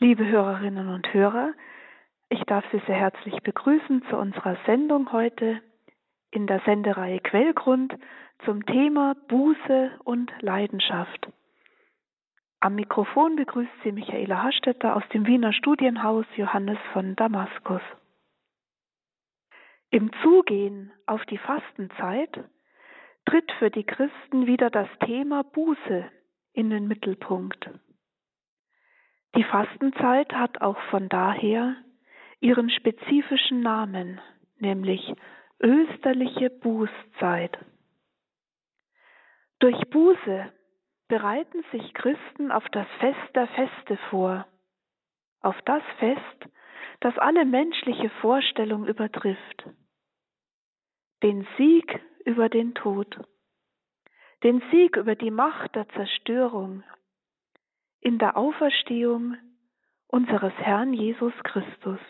Liebe Hörerinnen und Hörer, ich darf Sie sehr herzlich begrüßen zu unserer Sendung heute in der Sendereihe Quellgrund zum Thema Buße und Leidenschaft. Am Mikrofon begrüßt Sie Michaela Hastetter aus dem Wiener Studienhaus Johannes von Damaskus. Im Zugehen auf die Fastenzeit tritt für die Christen wieder das Thema Buße in den Mittelpunkt. Die Fastenzeit hat auch von daher ihren spezifischen Namen, nämlich österliche Bußzeit. Durch Buße bereiten sich Christen auf das Fest der Feste vor, auf das Fest, das alle menschliche Vorstellung übertrifft, den Sieg über den Tod, den Sieg über die Macht der Zerstörung in der Auferstehung unseres Herrn Jesus Christus.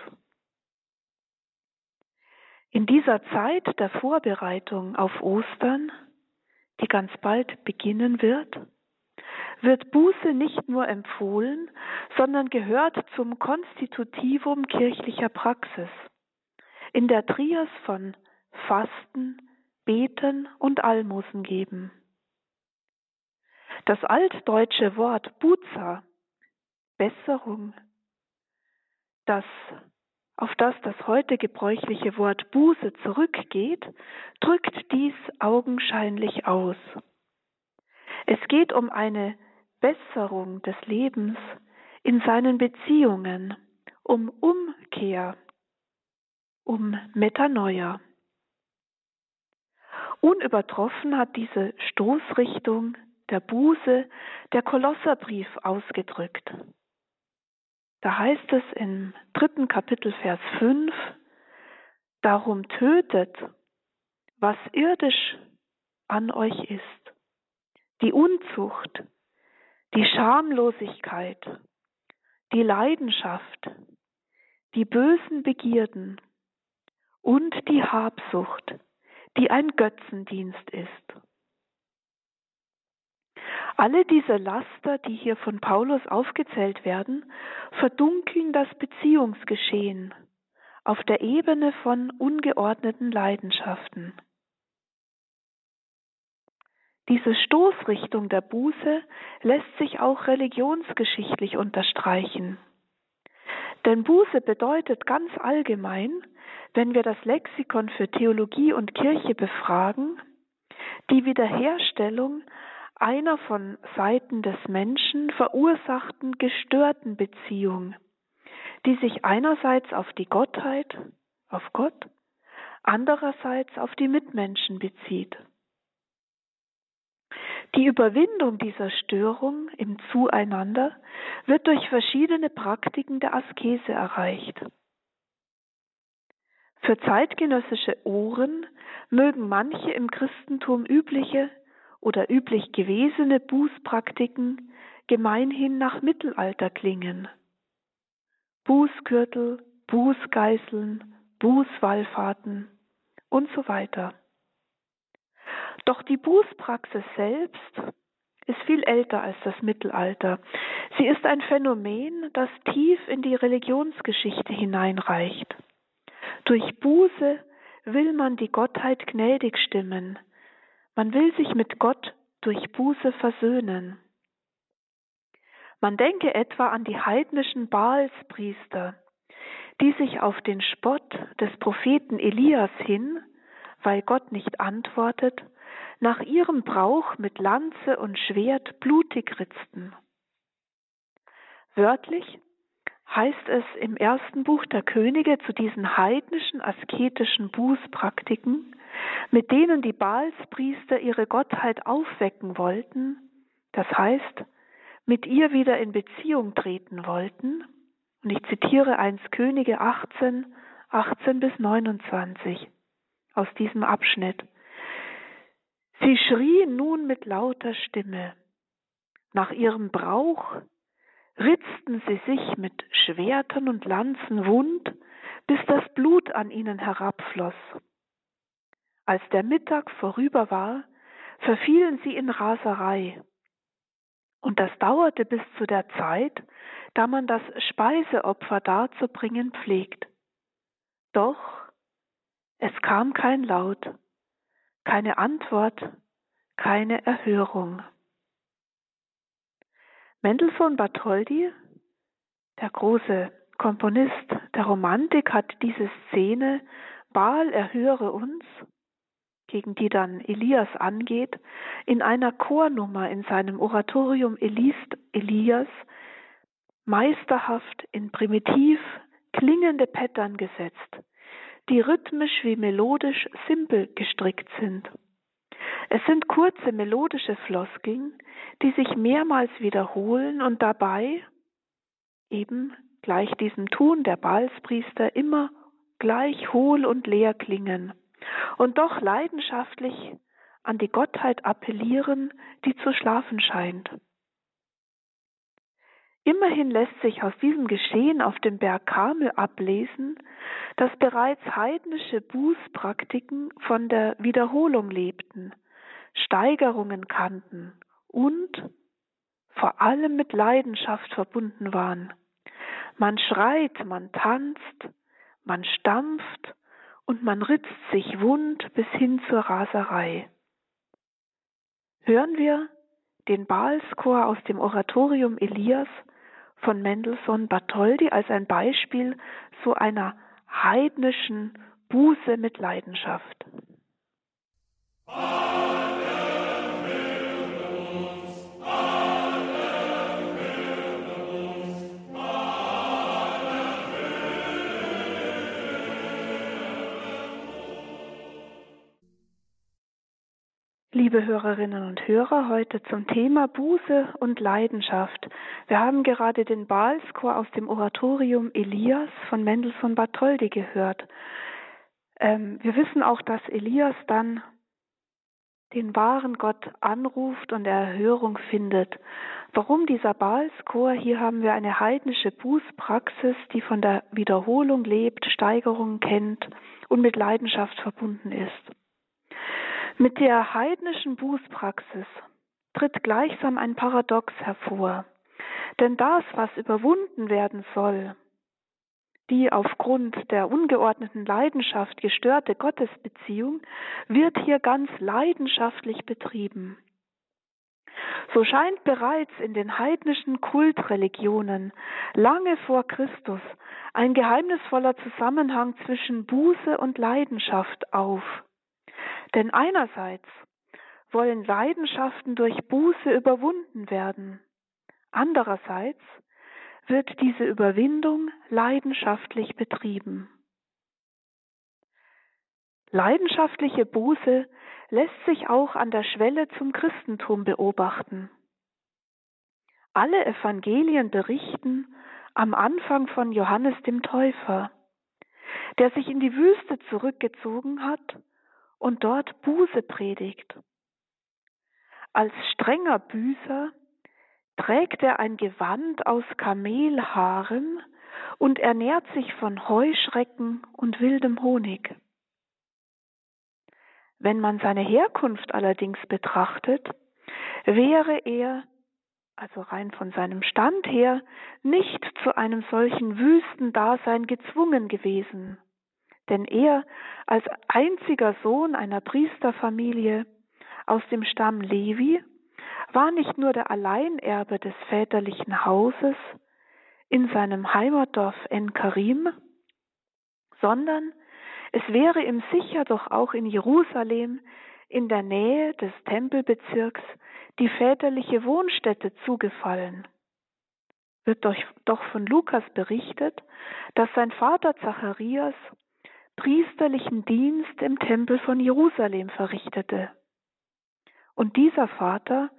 In dieser Zeit der Vorbereitung auf Ostern, die ganz bald beginnen wird, wird Buße nicht nur empfohlen, sondern gehört zum Konstitutivum kirchlicher Praxis, in der Trias von Fasten, Beten und Almosen geben. Das altdeutsche Wort Buza, Besserung, das auf das das heute gebräuchliche Wort Buße zurückgeht, drückt dies augenscheinlich aus. Es geht um eine Besserung des Lebens in seinen Beziehungen, um Umkehr, um Metanoia. Unübertroffen hat diese Stoßrichtung der Buße der Kolosserbrief ausgedrückt. Da heißt es im dritten Kapitel Vers 5, darum tötet, was irdisch an euch ist, die Unzucht, die Schamlosigkeit, die Leidenschaft, die bösen Begierden und die Habsucht, die ein Götzendienst ist. Alle diese Laster, die hier von Paulus aufgezählt werden, verdunkeln das Beziehungsgeschehen auf der Ebene von ungeordneten Leidenschaften. Diese Stoßrichtung der Buße lässt sich auch religionsgeschichtlich unterstreichen. Denn Buße bedeutet ganz allgemein, wenn wir das Lexikon für Theologie und Kirche befragen, die Wiederherstellung einer von Seiten des Menschen verursachten gestörten Beziehung, die sich einerseits auf die Gottheit, auf Gott, andererseits auf die Mitmenschen bezieht. Die Überwindung dieser Störung im Zueinander wird durch verschiedene Praktiken der Askese erreicht. Für zeitgenössische Ohren mögen manche im Christentum übliche oder üblich gewesene Bußpraktiken gemeinhin nach Mittelalter klingen. Bußgürtel, Bußgeißeln, Bußwallfahrten und so weiter. Doch die Bußpraxis selbst ist viel älter als das Mittelalter. Sie ist ein Phänomen, das tief in die Religionsgeschichte hineinreicht. Durch Buße will man die Gottheit gnädig stimmen, man will sich mit Gott durch Buße versöhnen. Man denke etwa an die heidnischen Baalspriester, die sich auf den Spott des Propheten Elias hin, weil Gott nicht antwortet, nach ihrem Brauch mit Lanze und Schwert blutig ritzten. Wörtlich heißt es im ersten Buch der Könige zu diesen heidnischen asketischen Bußpraktiken, mit denen die Baalspriester ihre Gottheit aufwecken wollten, das heißt, mit ihr wieder in Beziehung treten wollten, und ich zitiere 1 Könige 18, 18 bis 29 aus diesem Abschnitt. Sie schrien nun mit lauter Stimme. Nach ihrem Brauch ritzten sie sich mit Schwertern und Lanzen wund, bis das Blut an ihnen herabfloss. Als der Mittag vorüber war, verfielen sie in Raserei. Und das dauerte bis zu der Zeit, da man das Speiseopfer darzubringen pflegt. Doch es kam kein Laut, keine Antwort, keine Erhörung. Mendelssohn Bartholdy, der große Komponist der Romantik, hat diese Szene Baal erhöre uns, gegen die dann Elias angeht, in einer Chornummer in seinem Oratorium Elias meisterhaft in primitiv klingende Pattern gesetzt, die rhythmisch wie melodisch simpel gestrickt sind. Es sind kurze melodische Floskeln, die sich mehrmals wiederholen und dabei eben gleich diesem Tun der Balspriester immer gleich hohl und leer klingen und doch leidenschaftlich an die Gottheit appellieren, die zu schlafen scheint. Immerhin lässt sich aus diesem Geschehen auf dem Berg Karmel ablesen, dass bereits heidnische Bußpraktiken von der Wiederholung lebten, Steigerungen kannten und vor allem mit Leidenschaft verbunden waren. Man schreit, man tanzt, man stampft und man ritzt sich wund bis hin zur Raserei. Hören wir den Baalschor aus dem Oratorium Elias von Mendelssohn Bartholdy als ein Beispiel so einer heidnischen Buße mit Leidenschaft. Liebe Hörerinnen und Hörer, heute zum Thema Buße und Leidenschaft. Wir haben gerade den Baalschor aus dem Oratorium Elias von Mendelssohn Bartholdy gehört. Ähm, wir wissen auch, dass Elias dann den wahren Gott anruft und Erhörung findet. Warum dieser Baalschor? Hier haben wir eine heidnische Bußpraxis, die von der Wiederholung lebt, Steigerung kennt und mit Leidenschaft verbunden ist. Mit der heidnischen Bußpraxis tritt gleichsam ein Paradox hervor. Denn das, was überwunden werden soll, die aufgrund der ungeordneten Leidenschaft gestörte Gottesbeziehung, wird hier ganz leidenschaftlich betrieben. So scheint bereits in den heidnischen Kultreligionen lange vor Christus ein geheimnisvoller Zusammenhang zwischen Buße und Leidenschaft auf. Denn einerseits wollen Leidenschaften durch Buße überwunden werden, andererseits wird diese Überwindung leidenschaftlich betrieben. Leidenschaftliche Buße lässt sich auch an der Schwelle zum Christentum beobachten. Alle Evangelien berichten am Anfang von Johannes dem Täufer, der sich in die Wüste zurückgezogen hat und dort Buße predigt. Als strenger Büßer trägt er ein Gewand aus Kamelhaaren und ernährt sich von Heuschrecken und wildem Honig. Wenn man seine Herkunft allerdings betrachtet, wäre er, also rein von seinem Stand her, nicht zu einem solchen Wüstendasein gezwungen gewesen denn er als einziger Sohn einer Priesterfamilie aus dem Stamm Levi war nicht nur der Alleinerbe des väterlichen Hauses in seinem Heimatdorf En-Karim, sondern es wäre ihm sicher doch auch in Jerusalem in der Nähe des Tempelbezirks die väterliche Wohnstätte zugefallen. Wird doch von Lukas berichtet, dass sein Vater Zacharias priesterlichen Dienst im Tempel von Jerusalem verrichtete. Und dieser Vater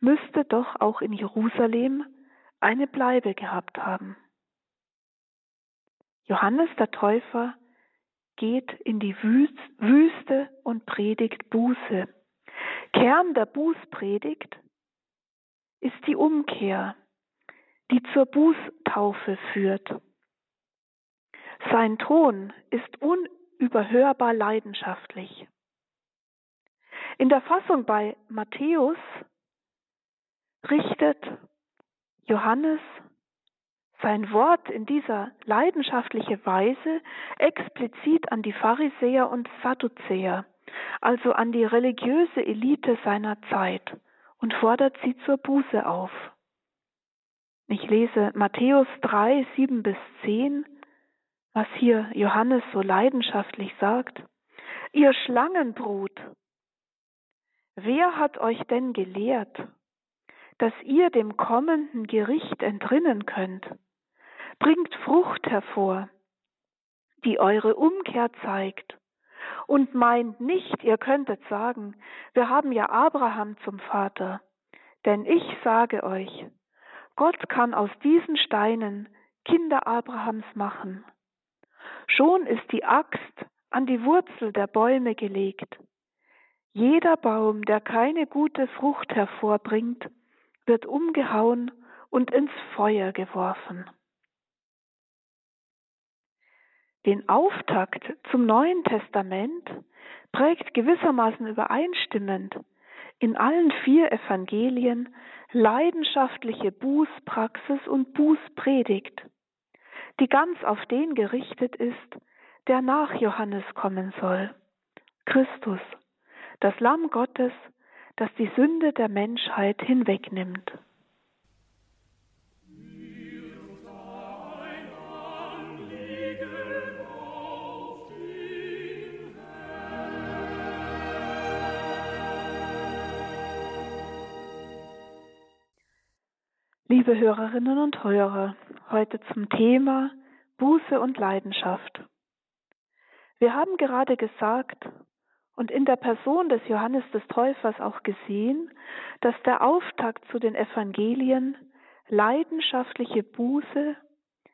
müsste doch auch in Jerusalem eine Bleibe gehabt haben. Johannes der Täufer geht in die Wüste und predigt Buße. Kern der Bußpredigt ist die Umkehr, die zur Bußtaufe führt. Sein Ton ist unüberhörbar leidenschaftlich. In der Fassung bei Matthäus richtet Johannes sein Wort in dieser leidenschaftlichen Weise explizit an die Pharisäer und Sadduzäer, also an die religiöse Elite seiner Zeit, und fordert sie zur Buße auf. Ich lese Matthäus 3, 7 bis 10, was hier Johannes so leidenschaftlich sagt. Ihr Schlangenbrut, wer hat euch denn gelehrt, dass ihr dem kommenden Gericht entrinnen könnt? Bringt Frucht hervor, die eure Umkehr zeigt, und meint nicht, ihr könntet sagen, wir haben ja Abraham zum Vater. Denn ich sage euch, Gott kann aus diesen Steinen Kinder Abrahams machen. Schon ist die Axt an die Wurzel der Bäume gelegt. Jeder Baum, der keine gute Frucht hervorbringt, wird umgehauen und ins Feuer geworfen. Den Auftakt zum Neuen Testament prägt gewissermaßen übereinstimmend in allen vier Evangelien leidenschaftliche Bußpraxis und Bußpredigt, die ganz auf den gerichtet ist, der nach Johannes kommen soll. Christus, das Lamm Gottes, das die Sünde der Menschheit hinwegnimmt. Liebe Hörerinnen und Hörer, heute zum Thema Buße und Leidenschaft. Wir haben gerade gesagt und in der Person des Johannes des Täufers auch gesehen, dass der Auftakt zu den Evangelien leidenschaftliche Buße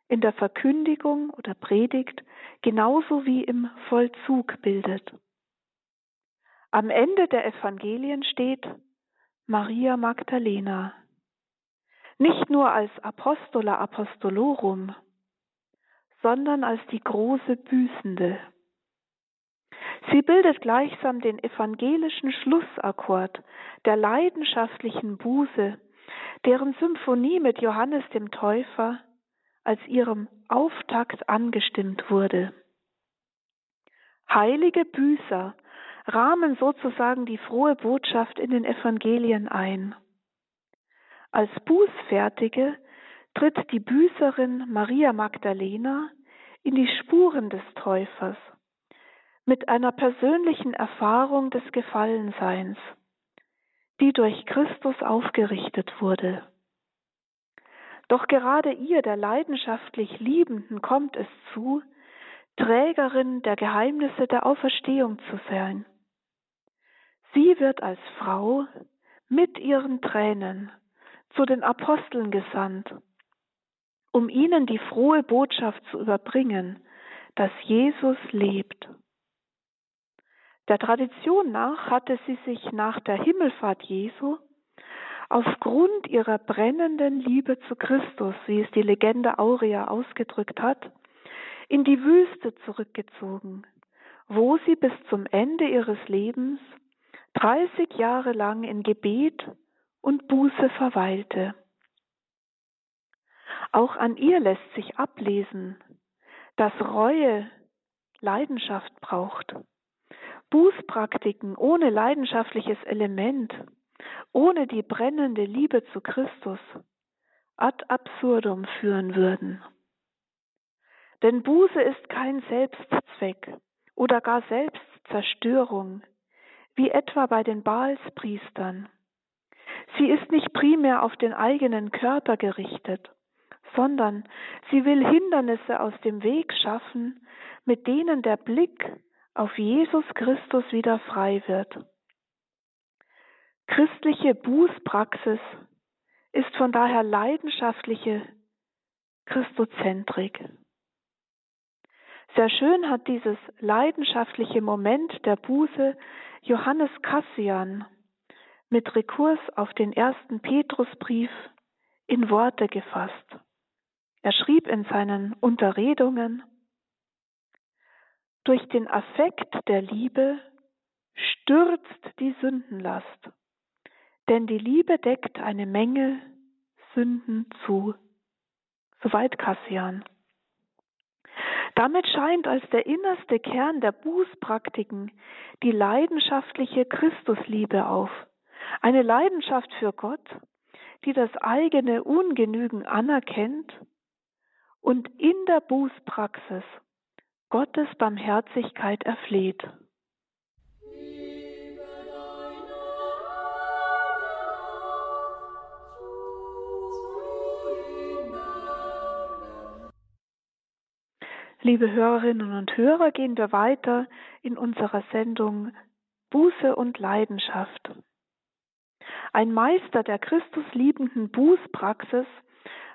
in der Verkündigung oder Predigt genauso wie im Vollzug bildet. Am Ende der Evangelien steht Maria Magdalena, nicht nur als Apostola Apostolorum, sondern als die große Büßende. Sie bildet gleichsam den evangelischen Schlussakkord der leidenschaftlichen Buße, deren Symphonie mit Johannes dem Täufer als ihrem Auftakt angestimmt wurde. Heilige Büßer rahmen sozusagen die frohe Botschaft in den Evangelien ein. Als Bußfertige tritt die Büßerin Maria Magdalena in die Spuren des Täufers mit einer persönlichen Erfahrung des Gefallenseins, die durch Christus aufgerichtet wurde. Doch gerade ihr, der leidenschaftlich Liebenden, kommt es zu, Trägerin der Geheimnisse der Auferstehung zu sein. Sie wird als Frau mit ihren Tränen zu den Aposteln gesandt, um ihnen die frohe Botschaft zu überbringen, dass Jesus lebt. Der Tradition nach hatte sie sich nach der Himmelfahrt Jesu aufgrund ihrer brennenden Liebe zu Christus, wie es die Legende Aurea ausgedrückt hat, in die Wüste zurückgezogen, wo sie bis zum Ende ihres Lebens 30 Jahre lang in Gebet und Buße verweilte. Auch an ihr lässt sich ablesen, dass Reue Leidenschaft braucht. Bußpraktiken ohne leidenschaftliches Element, ohne die brennende Liebe zu Christus ad absurdum führen würden. Denn Buße ist kein Selbstzweck oder gar Selbstzerstörung, wie etwa bei den Baalspriestern. Sie ist nicht primär auf den eigenen Körper gerichtet, sondern sie will Hindernisse aus dem Weg schaffen, mit denen der Blick auf Jesus Christus wieder frei wird. Christliche Bußpraxis ist von daher leidenschaftliche Christozentrik. Sehr schön hat dieses leidenschaftliche Moment der Buße Johannes Cassian mit Rekurs auf den ersten Petrusbrief in Worte gefasst. Er schrieb in seinen Unterredungen, durch den Affekt der Liebe stürzt die Sündenlast, denn die Liebe deckt eine Menge Sünden zu. Soweit Kassian. Damit scheint als der innerste Kern der Bußpraktiken die leidenschaftliche Christusliebe auf, eine Leidenschaft für Gott, die das eigene Ungenügen anerkennt und in der Bußpraxis Gottes Barmherzigkeit erfleht. Liebe Hörerinnen und Hörer, gehen wir weiter in unserer Sendung Buße und Leidenschaft. Ein Meister der Christusliebenden Bußpraxis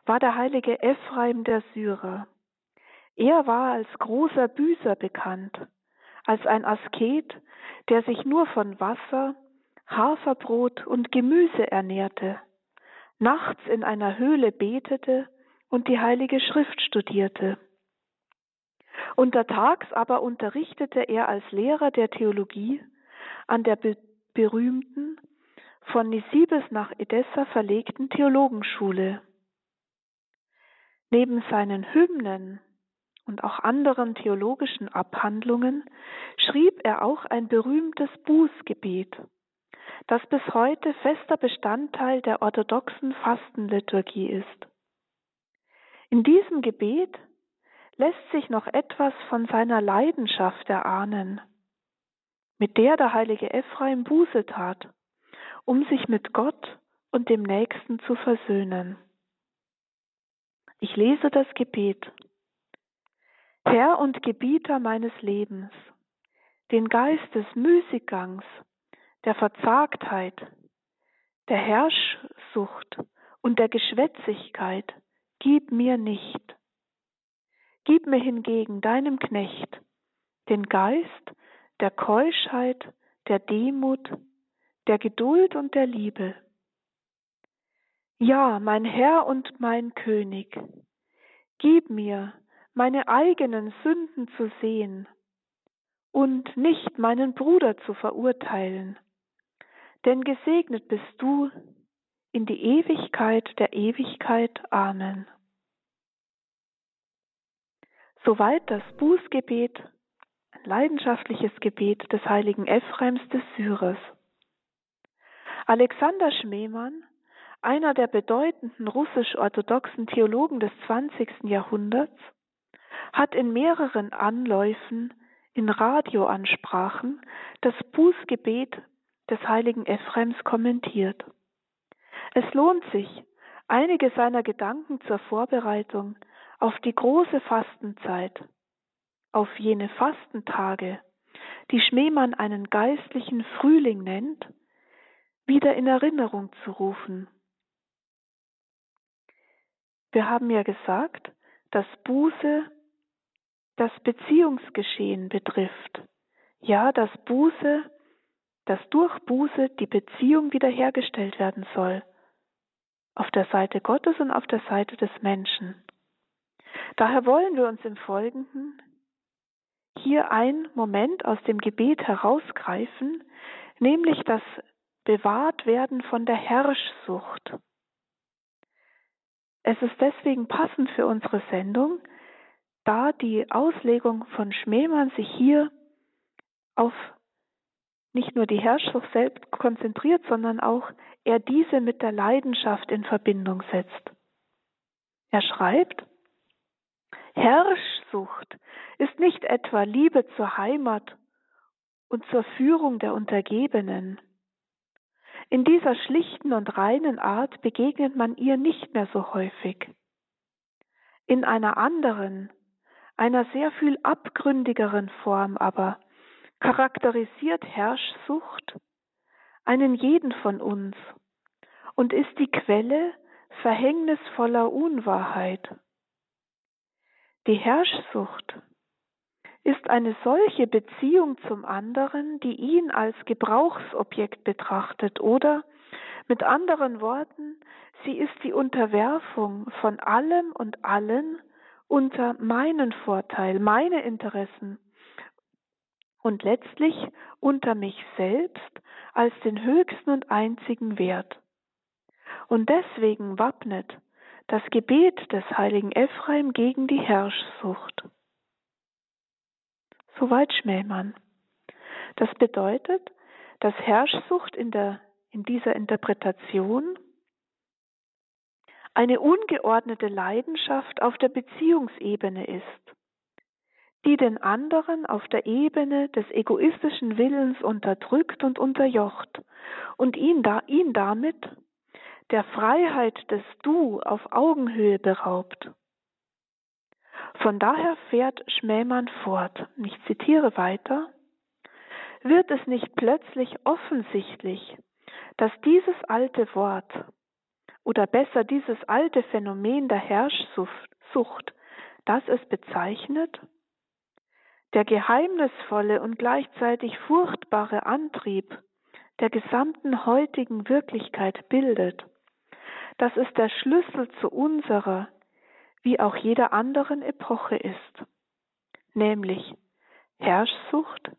war der heilige Ephraim der Syrer. Er war als großer Büßer bekannt, als ein Asket, der sich nur von Wasser, Haferbrot und Gemüse ernährte, nachts in einer Höhle betete und die heilige Schrift studierte. Untertags aber unterrichtete er als Lehrer der Theologie an der be berühmten, von Nisibis nach Edessa verlegten Theologenschule. Neben seinen Hymnen und auch anderen theologischen Abhandlungen schrieb er auch ein berühmtes Bußgebet, das bis heute fester Bestandteil der orthodoxen Fastenliturgie ist. In diesem Gebet lässt sich noch etwas von seiner Leidenschaft erahnen, mit der der heilige Ephraim Buße tat, um sich mit Gott und dem Nächsten zu versöhnen. Ich lese das Gebet. Herr und Gebieter meines Lebens, den Geist des Müßiggangs, der Verzagtheit, der Herrschsucht und der Geschwätzigkeit, gib mir nicht. Gib mir hingegen deinem Knecht den Geist der Keuschheit, der Demut, der Geduld und der Liebe. Ja, mein Herr und mein König, gib mir meine eigenen Sünden zu sehen und nicht meinen Bruder zu verurteilen, denn gesegnet bist du in die Ewigkeit der Ewigkeit. Amen. Soweit das Bußgebet, ein leidenschaftliches Gebet des heiligen Ephraims des Syrers. Alexander Schmemann, einer der bedeutenden russisch-orthodoxen Theologen des 20. Jahrhunderts, hat in mehreren Anläufen in Radioansprachen das Bußgebet des heiligen Ephraims kommentiert. Es lohnt sich, einige seiner Gedanken zur Vorbereitung auf die große Fastenzeit, auf jene Fastentage, die Schmemann einen geistlichen Frühling nennt, wieder in Erinnerung zu rufen. Wir haben ja gesagt, dass Buße das Beziehungsgeschehen betrifft. Ja, dass Buße, dass durch Buße die Beziehung wiederhergestellt werden soll. Auf der Seite Gottes und auf der Seite des Menschen. Daher wollen wir uns im Folgenden hier einen Moment aus dem Gebet herausgreifen, nämlich das Bewahrtwerden von der Herrschsucht. Es ist deswegen passend für unsere Sendung, da die Auslegung von Schmemann sich hier auf nicht nur die Herrschsucht selbst konzentriert, sondern auch er diese mit der Leidenschaft in Verbindung setzt. Er schreibt, Herrschsucht ist nicht etwa Liebe zur Heimat und zur Führung der Untergebenen. In dieser schlichten und reinen Art begegnet man ihr nicht mehr so häufig. In einer anderen, einer sehr viel abgründigeren Form aber charakterisiert Herrschsucht einen jeden von uns und ist die Quelle verhängnisvoller Unwahrheit. Die Herrschsucht ist eine solche Beziehung zum anderen, die ihn als Gebrauchsobjekt betrachtet oder mit anderen Worten, sie ist die Unterwerfung von allem und allen unter meinen Vorteil, meine Interessen und letztlich unter mich selbst als den höchsten und einzigen Wert. Und deswegen wappnet das Gebet des heiligen Ephraim gegen die Herrschsucht. Soweit Schmähmann. Das bedeutet, dass Herrschsucht in, der, in dieser Interpretation eine ungeordnete Leidenschaft auf der Beziehungsebene ist, die den anderen auf der Ebene des egoistischen Willens unterdrückt und unterjocht und ihn, da, ihn damit der Freiheit des Du auf Augenhöhe beraubt. Von daher fährt Schmähmann fort, ich zitiere weiter, wird es nicht plötzlich offensichtlich, dass dieses alte Wort oder besser dieses alte Phänomen der Herrschsucht, das es bezeichnet, der geheimnisvolle und gleichzeitig furchtbare Antrieb der gesamten heutigen Wirklichkeit bildet, dass es der Schlüssel zu unserer, wie auch jeder anderen Epoche ist, nämlich Herrschsucht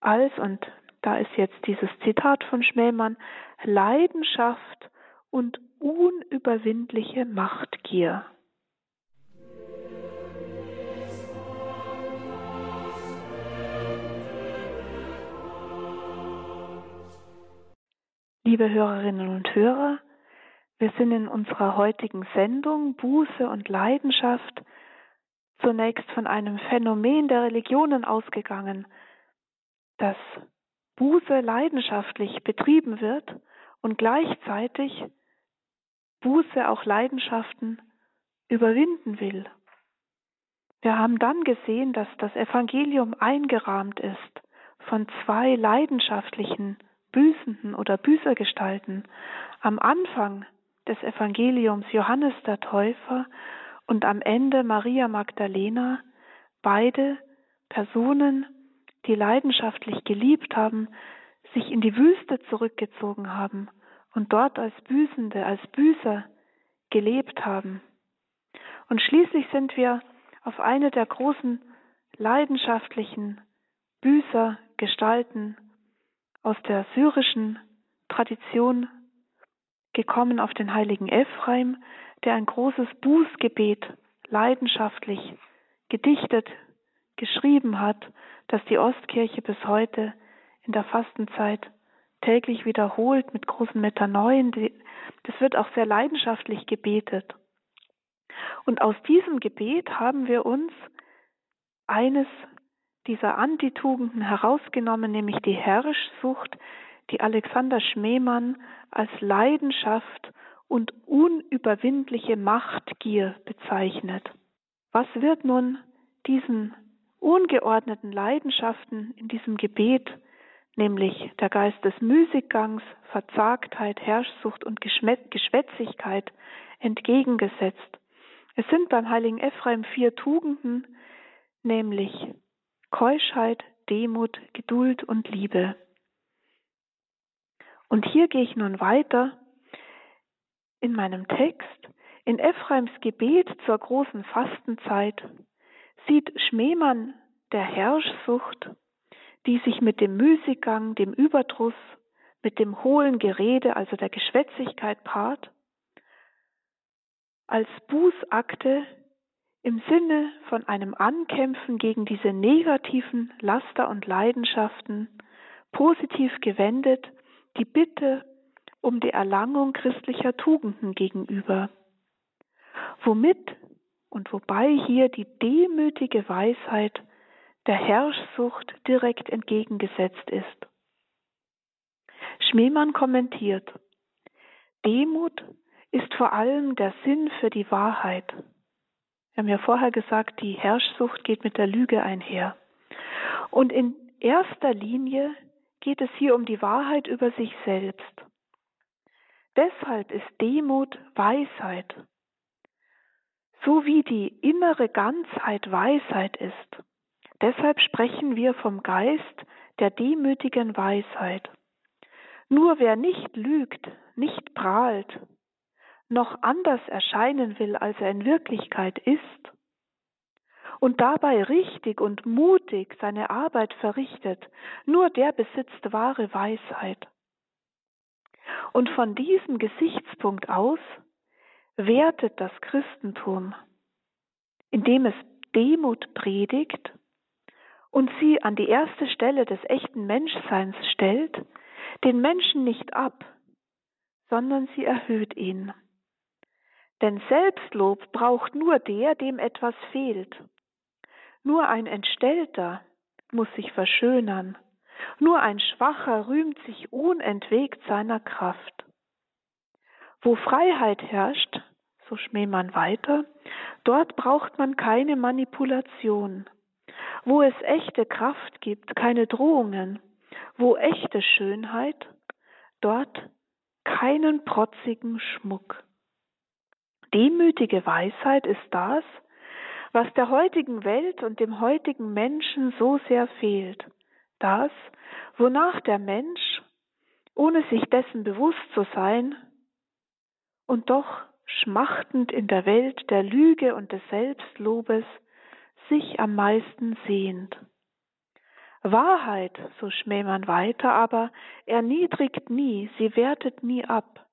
als, und da ist jetzt dieses Zitat von Schmähmann, Leidenschaft und unüberwindliche Machtgier. Liebe Hörerinnen und Hörer, wir sind in unserer heutigen Sendung Buße und Leidenschaft zunächst von einem Phänomen der Religionen ausgegangen, dass Buße leidenschaftlich betrieben wird und gleichzeitig Buße auch Leidenschaften überwinden will. Wir haben dann gesehen, dass das Evangelium eingerahmt ist von zwei leidenschaftlichen Büßenden oder Büßergestalten. Am Anfang des Evangeliums Johannes der Täufer und am Ende Maria Magdalena, beide Personen, die leidenschaftlich geliebt haben, sich in die Wüste zurückgezogen haben und dort als Büßende, als Büßer gelebt haben. Und schließlich sind wir auf eine der großen leidenschaftlichen Büßergestalten aus der syrischen Tradition gekommen auf den heiligen Ephraim, der ein großes Bußgebet leidenschaftlich gedichtet, geschrieben hat, das die Ostkirche bis heute in der Fastenzeit täglich wiederholt mit großen Metanoien. Das wird auch sehr leidenschaftlich gebetet. Und aus diesem Gebet haben wir uns eines dieser Antitugenden herausgenommen, nämlich die Herrschsucht, die Alexander Schmemann als Leidenschaft und unüberwindliche Machtgier bezeichnet. Was wird nun diesen ungeordneten Leidenschaften in diesem Gebet, nämlich der Geist des Müßiggangs, Verzagtheit, Herrschsucht und Geschwätzigkeit, entgegengesetzt? Es sind beim heiligen Ephraim vier Tugenden, nämlich Keuschheit, Demut, Geduld und Liebe. Und hier gehe ich nun weiter in meinem Text. In Ephraims Gebet zur großen Fastenzeit sieht Schmemann der Herrschsucht, die sich mit dem Müßiggang, dem Überdruss, mit dem hohlen Gerede, also der Geschwätzigkeit paart, als Bußakte im Sinne von einem Ankämpfen gegen diese negativen Laster und Leidenschaften positiv gewendet die Bitte um die Erlangung christlicher Tugenden gegenüber, womit und wobei hier die demütige Weisheit der Herrschsucht direkt entgegengesetzt ist. Schmemann kommentiert, Demut ist vor allem der Sinn für die Wahrheit. Wir haben ja vorher gesagt, die Herrschsucht geht mit der Lüge einher. Und in erster Linie geht es hier um die Wahrheit über sich selbst. Deshalb ist Demut Weisheit, so wie die innere Ganzheit Weisheit ist. Deshalb sprechen wir vom Geist der demütigen Weisheit. Nur wer nicht lügt, nicht prahlt, noch anders erscheinen will, als er in Wirklichkeit ist, und dabei richtig und mutig seine Arbeit verrichtet, nur der besitzt wahre Weisheit. Und von diesem Gesichtspunkt aus wertet das Christentum, indem es Demut predigt und sie an die erste Stelle des echten Menschseins stellt, den Menschen nicht ab, sondern sie erhöht ihn. Denn Selbstlob braucht nur der, dem etwas fehlt. Nur ein Entstellter muss sich verschönern. Nur ein Schwacher rühmt sich unentwegt seiner Kraft. Wo Freiheit herrscht, so Schmähmann weiter, dort braucht man keine Manipulation. Wo es echte Kraft gibt, keine Drohungen. Wo echte Schönheit, dort keinen protzigen Schmuck. Demütige Weisheit ist das, was der heutigen Welt und dem heutigen Menschen so sehr fehlt. Das, wonach der Mensch, ohne sich dessen bewusst zu sein, und doch schmachtend in der Welt der Lüge und des Selbstlobes sich am meisten sehnt. Wahrheit, so Schmähmann weiter, aber erniedrigt nie, sie wertet nie ab,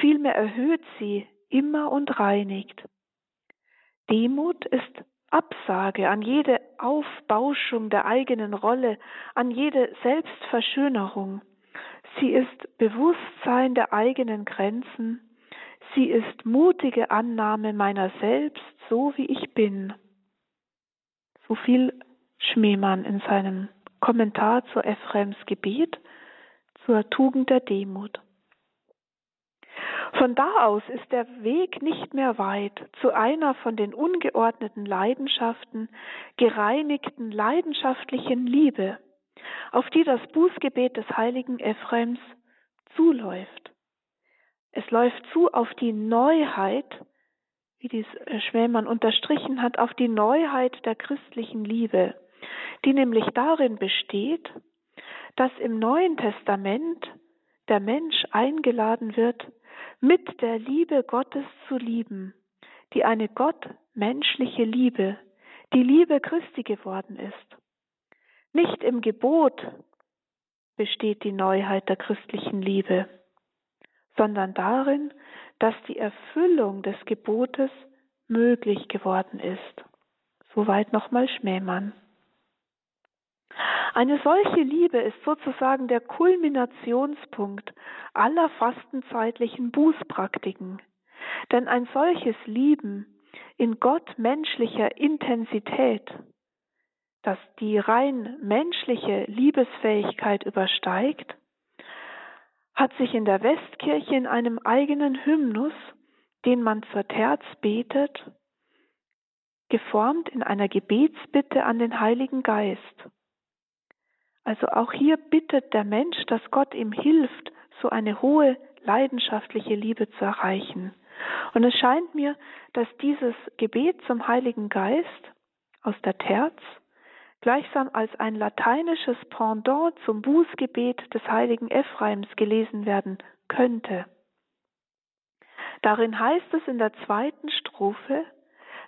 vielmehr erhöht sie immer und reinigt. Demut ist Absage an jede Aufbauschung der eigenen Rolle, an jede Selbstverschönerung. Sie ist Bewusstsein der eigenen Grenzen. Sie ist mutige Annahme meiner selbst, so wie ich bin. So viel Schmemann in seinem Kommentar zu Ephraims Gebet zur Tugend der Demut. Von da aus ist der Weg nicht mehr weit zu einer von den ungeordneten Leidenschaften gereinigten leidenschaftlichen Liebe, auf die das Bußgebet des heiligen Ephraims zuläuft. Es läuft zu auf die Neuheit, wie dies Schwellmann unterstrichen hat, auf die Neuheit der christlichen Liebe, die nämlich darin besteht, dass im Neuen Testament der Mensch eingeladen wird, mit der Liebe Gottes zu lieben, die eine gottmenschliche Liebe, die Liebe Christi geworden ist. Nicht im Gebot besteht die Neuheit der christlichen Liebe, sondern darin, dass die Erfüllung des Gebotes möglich geworden ist. Soweit nochmal Schmähmann. Eine solche Liebe ist sozusagen der Kulminationspunkt aller fastenzeitlichen Bußpraktiken. Denn ein solches Lieben in Gott menschlicher Intensität, das die rein menschliche Liebesfähigkeit übersteigt, hat sich in der Westkirche in einem eigenen Hymnus, den man zur Terz betet, geformt in einer Gebetsbitte an den Heiligen Geist. Also auch hier bittet der Mensch, dass Gott ihm hilft, so eine hohe leidenschaftliche Liebe zu erreichen. Und es scheint mir, dass dieses Gebet zum Heiligen Geist aus der Terz gleichsam als ein lateinisches Pendant zum Bußgebet des heiligen Ephraims gelesen werden könnte. Darin heißt es in der zweiten Strophe,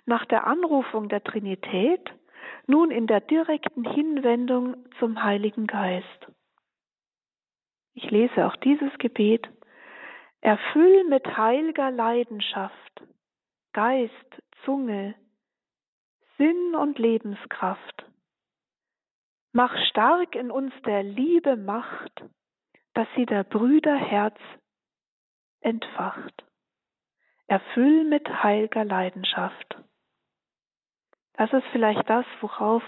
nach der Anrufung der Trinität, nun in der direkten Hinwendung zum Heiligen Geist. Ich lese auch dieses Gebet. Erfüll mit heilger Leidenschaft Geist, Zunge, Sinn und Lebenskraft. Mach stark in uns der Liebe Macht, dass sie der Brüder Herz entfacht. Erfüll mit heilger Leidenschaft. Das ist vielleicht das, worauf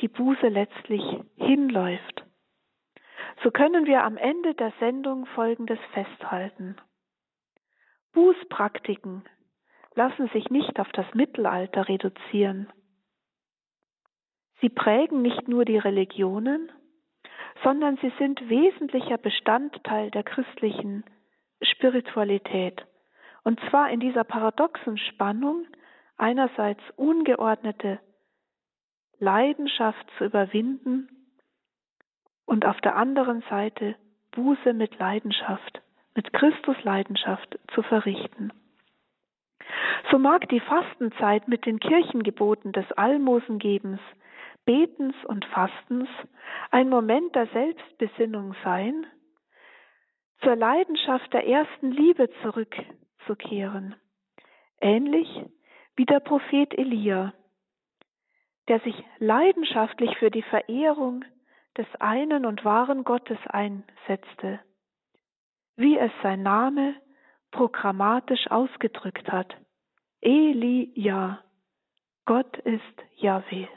die Buße letztlich hinläuft. So können wir am Ende der Sendung Folgendes festhalten. Bußpraktiken lassen sich nicht auf das Mittelalter reduzieren. Sie prägen nicht nur die Religionen, sondern sie sind wesentlicher Bestandteil der christlichen Spiritualität. Und zwar in dieser paradoxen Spannung einerseits ungeordnete Leidenschaft zu überwinden und auf der anderen Seite Buße mit Leidenschaft, mit Christus Leidenschaft zu verrichten. So mag die Fastenzeit mit den Kirchengeboten des Almosengebens, Betens und Fastens ein Moment der Selbstbesinnung sein, zur Leidenschaft der ersten Liebe zurückzukehren ähnlich wie der Prophet Elia, der sich leidenschaftlich für die Verehrung des einen und wahren Gottes einsetzte, wie es sein Name programmatisch ausgedrückt hat. Elia, Gott ist Yahweh.